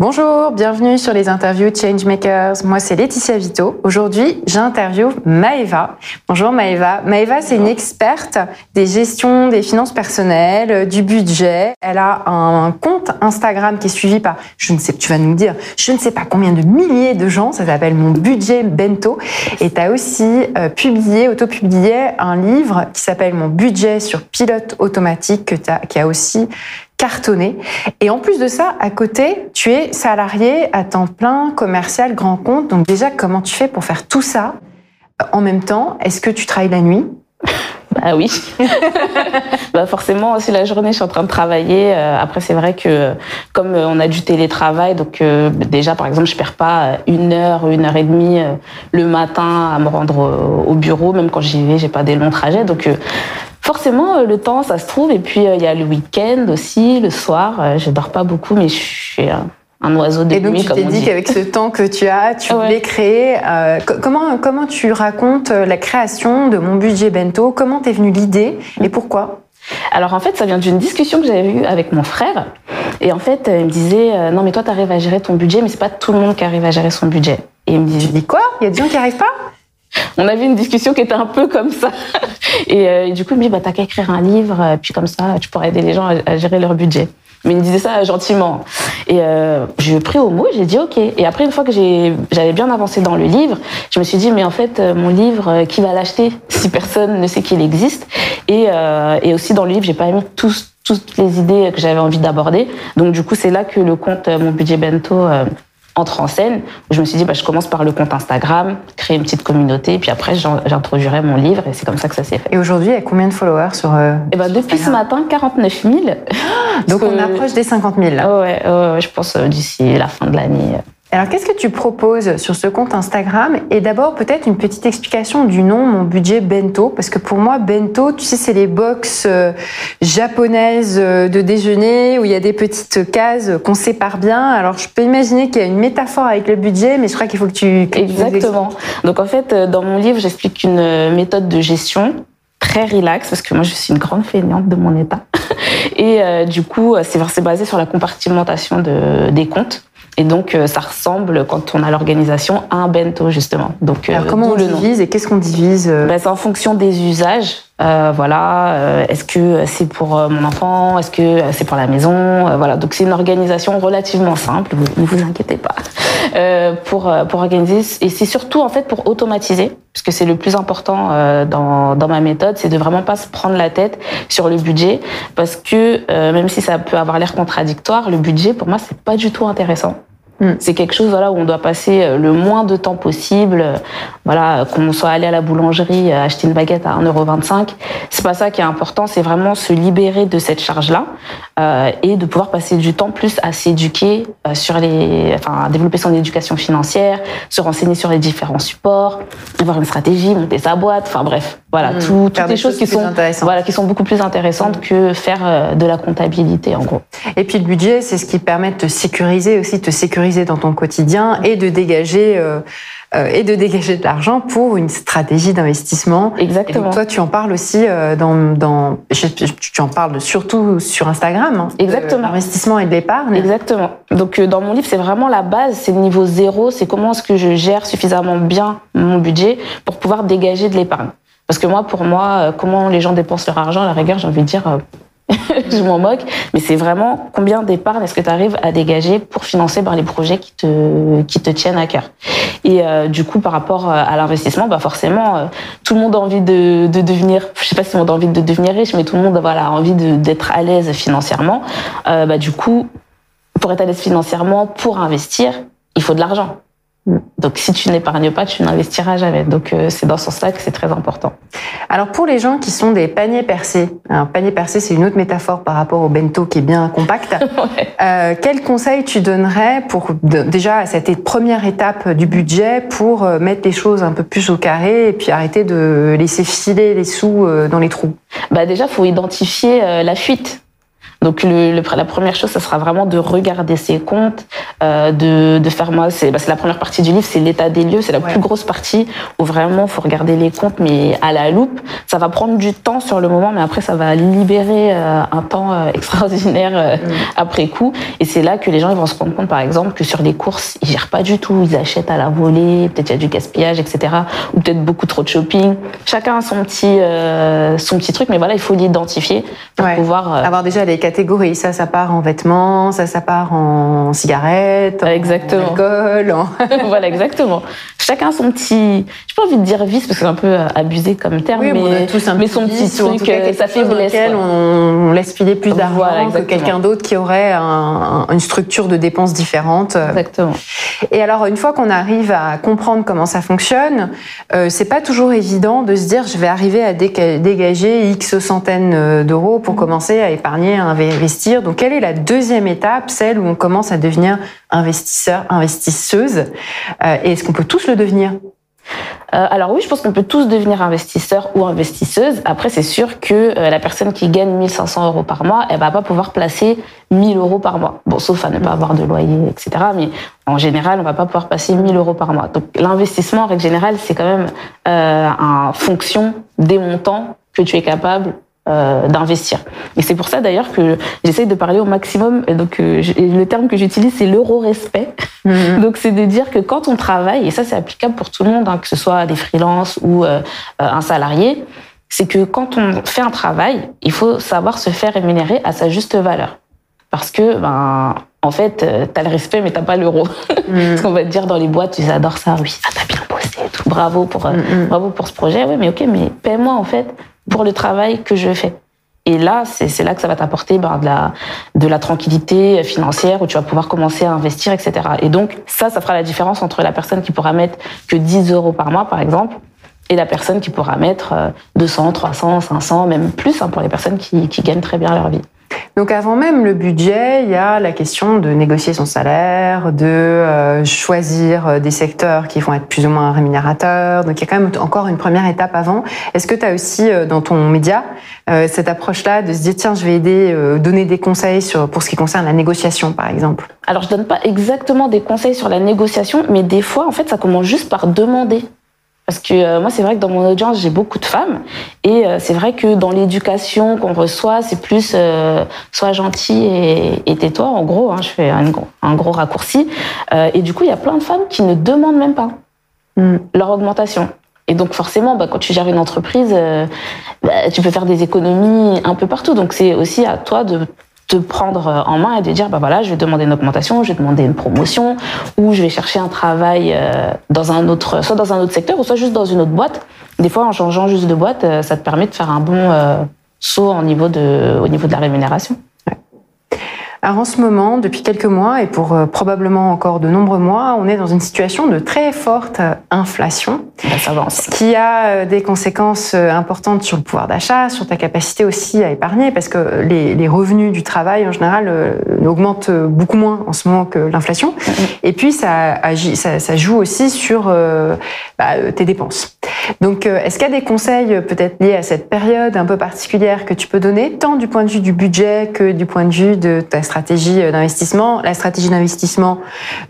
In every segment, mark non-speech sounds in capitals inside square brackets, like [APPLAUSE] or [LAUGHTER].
Bonjour, bienvenue sur les interviews Changemakers. Moi, c'est Laetitia Vito. Aujourd'hui, j'interviewe Maeva. Bonjour Maeva. Maeva, c'est une experte des gestions des finances personnelles, du budget. Elle a un compte Instagram qui est suivi par, je ne sais, tu vas nous dire, je ne sais pas combien de milliers de gens. Ça s'appelle Mon Budget Bento. Et tu as aussi euh, publié, auto-publié un livre qui s'appelle Mon Budget sur pilote automatique que as, qui a aussi cartonné. Et en plus de ça, à côté, tu es salarié à temps plein, commercial, grand compte. Donc déjà, comment tu fais pour faire tout ça euh, en même temps? Est-ce que tu travailles la nuit? Bah [LAUGHS] oui. [LAUGHS] bah forcément, aussi la journée, je suis en train de travailler. Euh, après, c'est vrai que comme euh, on a du télétravail, donc déjà, par exemple, je perds pas une heure, une heure et demie le matin à me rendre au bureau, même quand j'y vais, j'ai pas des longs trajets. Donc forcément, euh, le temps, ça se trouve. Et puis, euh, il y a le week-end aussi, le soir. Euh, je dors pas beaucoup, mais je suis un oiseau de nuit. Et donc, tu t'es dit qu'avec ce temps que tu as, tu voulais créer. comment, comment tu racontes la création de Mon Budget Bento? Comment t'es venue l'idée et pourquoi? Alors en fait, ça vient d'une discussion que j'avais eue avec mon frère. Et en fait, il me disait non mais toi tu arrives à gérer ton budget, mais c'est pas tout le monde qui arrive à gérer son budget. Et il me disait, dis quoi? Il y a des gens qui arrivent pas? On avait une discussion qui était un peu comme ça. Euh, et, du coup, il me dit, bah, t'as qu'à écrire un livre, euh, puis comme ça, tu pourrais aider les gens à, gérer leur budget. Mais il me disait ça gentiment. Et euh, je pris au mot, j'ai dit OK. Et après, une fois que j'avais bien avancé dans le livre, je me suis dit, mais en fait, mon livre, qui va l'acheter si personne ne sait qu'il existe? Et, et aussi dans le livre, j'ai pas mis tous, toutes les idées que j'avais envie d'aborder. Donc du coup, c'est là que le compte Mon Budget Bento entre en scène. Je me suis dit, bah, je commence par le compte Instagram, créer une petite communauté, puis après, j'introduirai mon livre, et c'est comme ça que ça s'est fait. Et aujourd'hui, il y a combien de followers sur euh, et eh ben, Depuis ce matin, 49 000. Donc, on approche des 50 000, là. Ouais, ouais, je pense euh, d'ici la fin de l'année. Alors, qu'est-ce que tu proposes sur ce compte Instagram? Et d'abord, peut-être une petite explication du nom, mon budget bento, parce que pour moi, bento, tu sais, c'est les box euh, japonaises euh, de déjeuner où il y a des petites cases qu'on sépare bien. Alors, je peux imaginer qu'il y a une métaphore avec le budget, mais je crois qu'il faut que tu... Exactement. Donc, en fait, euh, dans mon livre, j'explique une méthode de gestion très relax parce que moi je suis une grande feignante de mon état [LAUGHS] et du coup c'est basé sur la compartimentation de, des comptes et donc, euh, ça ressemble, quand on a l'organisation, à un bento, justement. Donc, Alors, euh, comment on le divise et qu'est-ce qu'on divise euh ben, C'est en fonction des usages. Euh, voilà, est-ce que c'est pour mon enfant? Est-ce que c'est pour la maison? Voilà, donc c'est une organisation relativement simple. ne vous inquiétez pas pour pour organiser. Et c'est surtout en fait pour automatiser, parce que c'est le plus important dans dans ma méthode, c'est de vraiment pas se prendre la tête sur le budget, parce que même si ça peut avoir l'air contradictoire, le budget pour moi c'est pas du tout intéressant. Mm. C'est quelque chose voilà où on doit passer euh, le moins de temps possible. Euh, voilà, qu'on soit allé à la boulangerie euh, acheter une baguette à 1,25€, c'est pas ça qui est important, c'est vraiment se libérer de cette charge-là euh, et de pouvoir passer du temps plus à s'éduquer sur les enfin à développer son éducation financière, se renseigner sur les différents supports, avoir une stratégie, monter sa boîte, enfin bref, voilà, mm. tout, toutes les choses, qui sont voilà qui sont beaucoup plus intéressantes que faire de la comptabilité en gros. Et puis le budget, c'est ce qui permet de te sécuriser aussi, de te sécuriser dans ton quotidien et de dégager euh, euh, et de dégager de l'argent pour une stratégie d'investissement. Exactement. toi, tu en parles aussi euh, dans, dans tu en parles surtout sur Instagram. Hein, Exactement. L'investissement et de l'épargne. Exactement. Donc dans mon livre, c'est vraiment la base, c'est le niveau zéro, c'est comment est-ce que je gère suffisamment bien mon budget pour pouvoir dégager de l'épargne. Parce que moi, pour moi, comment les gens dépensent leur argent, à la rigueur, j'ai envie de dire, [LAUGHS] je m'en moque, mais c'est vraiment combien d'épargne est-ce que tu arrives à dégager pour financer ben, les projets qui te, qui te tiennent à cœur. Et euh, du coup, par rapport euh, à l'investissement, bah forcément, euh, tout le monde a envie de, de, devenir, je sais pas si tout le monde a envie de devenir riche, mais tout le monde voilà, a envie d'être à l'aise financièrement. bah, du coup, pour être à l'aise financièrement, pour investir, il faut de l'argent. Donc, si tu n'épargnes pas, tu n'investiras jamais. Donc, euh, c'est dans ce sens-là que c'est très important. Alors, pour les gens qui sont des paniers percés, un panier percé, c'est une autre métaphore par rapport au bento qui est bien compact. [LAUGHS] euh, quel conseil tu donnerais pour déjà à cette première étape du budget pour euh, mettre les choses un peu plus au carré et puis arrêter de laisser filer les sous euh, dans les trous? Bah déjà, faut identifier la fuite. Donc le, la première chose, ça sera vraiment de regarder ses comptes, euh, de, de faire moi, c'est bah, la première partie du livre, c'est l'état des lieux, c'est la plus grosse partie où vraiment faut regarder les comptes, mais à la loupe. Ça va prendre du temps sur le moment, mais après ça va libérer euh, un temps euh, [LAUGHS] extraordinaire mm. après coup. Et c'est là que les gens ils vont se rendre compte, par exemple, que sur les courses, ils gèrent pas du tout, ils achètent à la volée, peut-être il y a du gaspillage, etc. Ou peut-être beaucoup trop de shopping. Chacun a son petit son petit truc, mais voilà, il faut l'identifier pour pouvoir avoir déjà les catégories. Ça, ça part en vêtements, ça, ça part en cigarettes, exactement. en alcool. [LAUGHS] voilà, exactement. Chacun son petit. J'ai pas envie de dire vice parce que c'est un peu euh, abusé comme terme, mais, mais son petit truc, euh, ça fait blesse. On, on laisse filer plus d'argent que quelqu'un d'autre qui aurait une structure de dépenses différente. Exactement. Et alors, une fois qu'on arrive à comprendre comment ça fonctionne, euh, c'est pas toujours évident de se dire je vais arriver à dégager X centaines euh, d'euros pour mmh. commencer à épargner, à investir. Donc, quelle est la deuxième étape, celle où on commence à devenir investisseur, investisseuse euh, Et est-ce qu'on peut tous le devenir? Euh, alors oui, je pense qu'on peut tous devenir investisseur ou investisseuse. Après, c'est sûr que euh, la personne qui gagne 1500 euros par mois, elle va pas pouvoir placer 1000 euros par mois. Bon, sauf à ne pas avoir de loyer, etc. Mais en général, on va pas pouvoir passer 1000 euros par mois. Donc l'investissement, en règle générale, c'est quand même en fonction des montants que tu es capable euh, d'investir. Et c'est pour ça d'ailleurs que j'essaye de parler au maximum. Donc euh, le terme que j'utilise c'est l'euro-respect. Mhm. [LAUGHS] Donc c'est de dire que quand on travaille, et ça c'est applicable pour tout le monde, hein, que ce soit des freelances ou euh, un salarié, c'est que quand on fait un travail, il faut savoir se faire rémunérer à sa juste valeur. Parce que, ben, en fait, tu as le respect, mais t'as pas l'euro. [LAUGHS] Mhm. Ce qu'on va te dire dans les boîtes, ils adorent ça. Oui, ça t'a bien bossé, tout. Bravo pour, mhm. bravo pour ce projet. Oui, mais ok, mais paie-moi, en fait, pour le travail que je fais. Et là, c'est là que ça va t'apporter ben, de, la, de la tranquillité financière où tu vas pouvoir commencer à investir, etc. Et donc, ça, ça fera la différence entre la personne qui pourra mettre que 10 euros par mois, par exemple, et la personne qui pourra mettre 200, 300, 500, même plus hein, pour les personnes qui, qui gagnent très bien leur vie. Donc avant même le budget, il y a la question de négocier son salaire, de euh, choisir euh, des secteurs qui vont être plus ou moins rémunérateurs. Donc il y a quand même encore une première étape avant. Est-ce que tu as aussi euh, dans ton média cette approche-là de se dire tiens, je vais aider, donner des conseils sur, pour ce qui concerne la négociation par exemple? Alors je donne pas exactement des conseils sur la négociation, mais des fois en fait ça commence juste par demander. Parce que euh, moi, c'est vrai que dans mon audience, j'ai beaucoup de femmes. Et euh, c'est vrai que dans l'éducation qu'on reçoit, c'est plus euh, sois gentil et, tais-toi, en gros. Hein, je fais un, un gros raccourci. et du coup, il y a plein de femmes qui ne demandent même pas hmm. leur augmentation. Et donc forcément, bah, quand tu gères une entreprise, bah, tu peux faire des économies un peu partout. Donc c'est aussi à toi de te prendre euh, en main et de dire bah voilà je vais demander une augmentation je vais demander une promotion ou je vais chercher un travail euh, dans un autre soit dans un autre secteur ou soit juste dans une autre boîte. Des fois en changeant juste de boîte euh, ça te permet de faire un bon saut au niveau de au niveau de la rémunération alors en ce moment, depuis quelques mois et pour euh, probablement encore de nombreux mois, on est dans une situation de très forte euh, inflation, ce qui a euh, des conséquences importantes sur le pouvoir d'achat, sur ta capacité aussi à épargner, parce que les, les revenus du travail en général augmentent beaucoup moins en ce moment que l'inflation. Et puis ça, agit, ça, ça, joue aussi sur bah, tes dépenses. Donc, est-ce qu'il y a des conseils peut-être liés à cette période un peu particulière que tu peux donner, tant du point de vue du budget que du point de vue de ta stratégie euh, d'investissement. La stratégie d'investissement,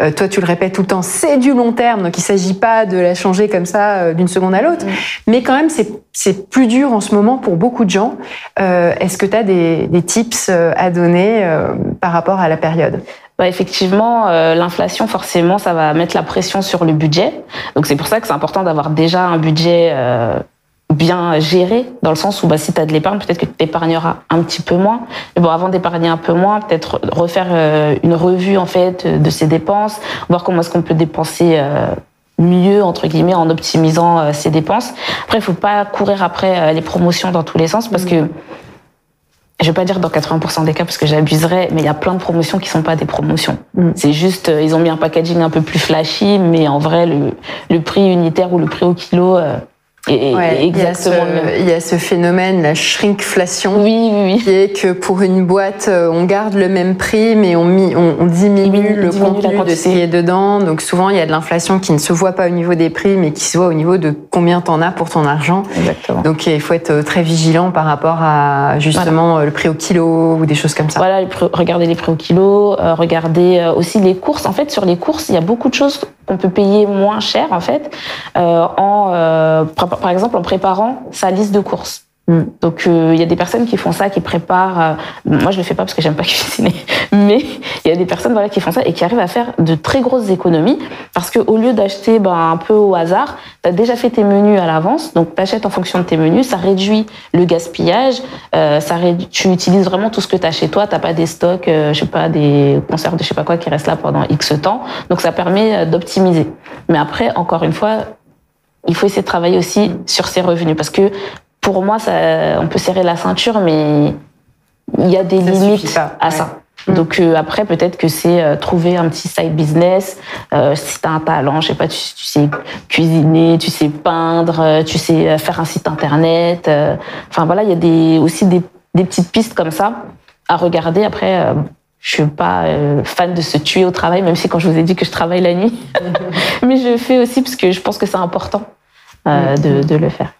euh, toi tu le répètes tout le temps, c'est du long terme, donc il ne s'agit pas de la changer comme ça euh, d'une seconde à l'autre. Mm. Mais quand même, c'est plus dur en ce moment pour beaucoup de gens. Est-ce que tu as des, des, tips à donner par rapport à la période? Bah effectivement, l'inflation, forcément, ça va mettre la pression sur le budget. Donc c'est pour ça que c'est important d'avoir déjà un budget bien géré, dans le sens où bah, si tu as de l'épargne, peut-être que tu épargneras un petit peu moins. Mais bon, avant d'épargner un peu moins, peut-être refaire euh, une revue en fait de ses dépenses, voir comment est-ce qu'on peut dépenser euh, mieux entre guillemets en optimisant euh, ses dépenses. Après, il faut pas courir après les promotions dans tous les sens parce que je vais pas dire dans 80% des cas parce que j'abuserais, mais il y a plein de promotions qui sont pas des promotions. Mm. C'est juste, ils ont mis un packaging un peu plus flashy, mais en vrai, le, le prix unitaire ou le prix au kilo, Et, exactement il y, a ce, phénomène, la shrinkflation, oui, oui, oui. qui est que pour une boîte, euh, on garde le même prix, mais on, on, diminue le contenu de ce qui est dedans. Donc souvent, il y a de l'inflation qui ne se voit pas au niveau des prix, mais qui se voit au niveau de combien tu en as pour ton argent. Exactement. Donc il faut être très vigilant par rapport à justement le prix au kilo ou des choses comme ça. Voilà, regardez les prix au kilo, euh, regardez euh, aussi les courses. En fait, sur les courses, il y a beaucoup de choses qu'on peut payer moins cher en fait euh, en euh, par exemple en préparant sa liste de courses. Mm. Donc euh, il y a des personnes qui font ça, qui préparent. Euh, moi je le fais pas parce que j'aime pas [LAUGHS] cuisiner, mais il y a des personnes voilà qui font ça et qui arrivent à faire de très grosses économies parce que au lieu d'acheter ben, un peu au hasard, tu as déjà fait tes menus à l'avance, donc tu achètes en fonction de tes menus, ça réduit le gaspillage, euh, ça réduit, tu utilises vraiment tout ce que tu as chez toi, t'as pas des stocks, je sais pas des conserves de je sais pas quoi qui restent là pendant X temps, donc ça permet d'optimiser. Mais après encore une fois, il faut essayer de travailler aussi sur ses revenus parce que pour moi, ça, on peut serrer la ceinture, mais il y a des limites à ça. Mm. Donc euh, après, peut-être que c'est euh, trouver un petit side business. Euh, si tu as un talent, je sais pas, tu, sais cuisiner, tu sais peindre, tu sais faire un site internet. Enfin voilà, il y a des, aussi des, des, petites pistes comme ça à regarder. Après, je suis pas fan de se tuer au travail, même si quand je vous ai dit que je travaille la nuit. [LAUGHS] Mais je fais aussi parce que je pense que c'est important de, de le faire.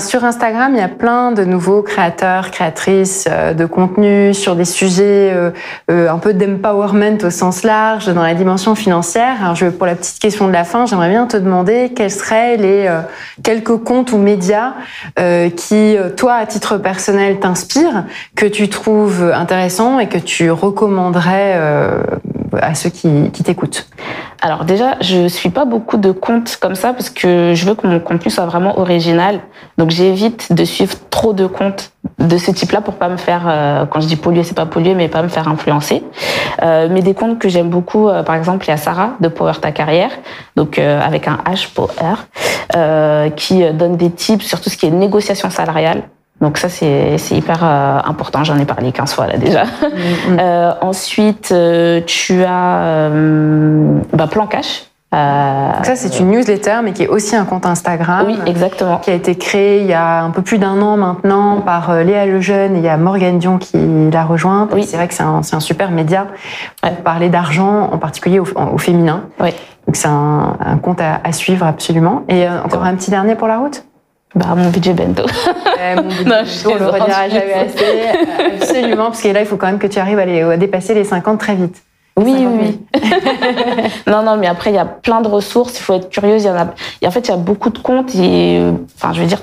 Sur Instagram, il y a plein de nouveaux créateurs, créatrices euh, de contenu sur des sujets euh, euh, un peu d'empowerment au sens large dans la dimension financière. Alors, je, pour la petite question de la fin, j'aimerais bien te demander quels seraient les quelques comptes ou médias qui, toi, à titre personnel, t'inspirent, que tu trouves intéressants et que tu recommanderais à ceux qui, qui t'écoutent Alors déjà, je suis pas beaucoup de comptes comme ça parce que je veux que mon contenu soit vraiment original. Donc j'évite de suivre trop de comptes de ce type-là pour pas me faire, euh, quand je dis polluer, c'est pas polluer, mais pas me faire influencer. Euh, mais des comptes que j'aime beaucoup, euh, par exemple, il y a Sarah de Power Ta Carrière, donc euh, avec un H Power, qui donne des tips sur tout ce qui est négociation salariale. Donc ça, c'est hyper euh, important. J'en ai parlé 15 fois là déjà. Mm, mm. [LAUGHS] euh, ensuite, euh, tu as euh, bah, Plan Cash. ça, c'est une newsletter, mais qui est aussi un compte Instagram. Oui, exactement. Qui a été créé il y a un peu plus d'un an maintenant par Léa Lejeune et il y a Morgane Dion qui l'a rejoint. Oui. C'est vrai que c'est un, un, super média pour parler d'argent, en particulier au, au féminin. Oui. Donc c'est un, un, compte à, à, suivre absolument. Et encore un petit dernier pour la route? Bah, mon budget bento. Mon budget [LAUGHS] non, bento, on le redira jamais assez. Absolument, parce que là, il faut quand même que tu arrives à, les, à dépasser les 50 très vite. Oui, oui. [LAUGHS] non, non, mais après, il y a plein de ressources. Il faut être curieuse. Il y en a. Et en fait, il y a beaucoup de comptes. Et, enfin, je veux dire,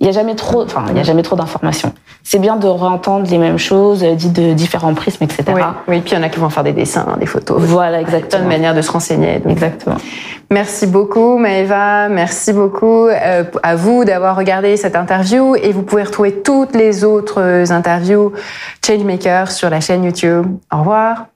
il y a jamais trop. Enfin, il y a jamais trop d'informations c'est bien de réentendre les mêmes choses, euh, dites de différents prismes, etc. Oui, oui, puis il y en a qui vont faire des dessins, des photos. Voilà, exactement. Une manière de se renseigner. Exactement. Merci beaucoup, Maëva. Merci beaucoup euh, à vous d'avoir regardé cette interview et vous pouvez retrouver toutes les autres interviews Changemaker sur la chaîne YouTube. Au revoir.